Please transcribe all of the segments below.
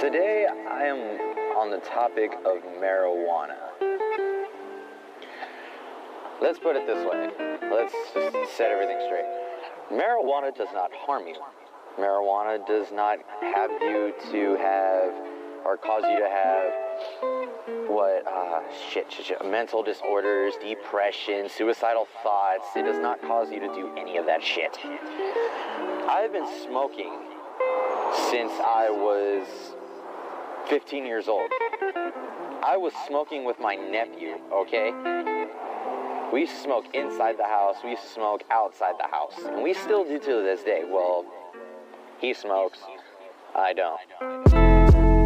Today I am on the topic of marijuana. Let's put it this way. Let's just set everything straight. Marijuana does not harm you. Marijuana does not have you to have or cause you to have what uh, shit, shit, shit, mental disorders, depression, suicidal thoughts. It does not cause you to do any of that shit. I've been smoking since I was 15 years old. I was smoking with my nephew, okay? We used to smoke inside the house, we used to smoke outside the house, and we still do to this day. Well, he smokes, I don't.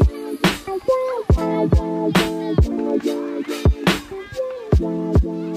Bye.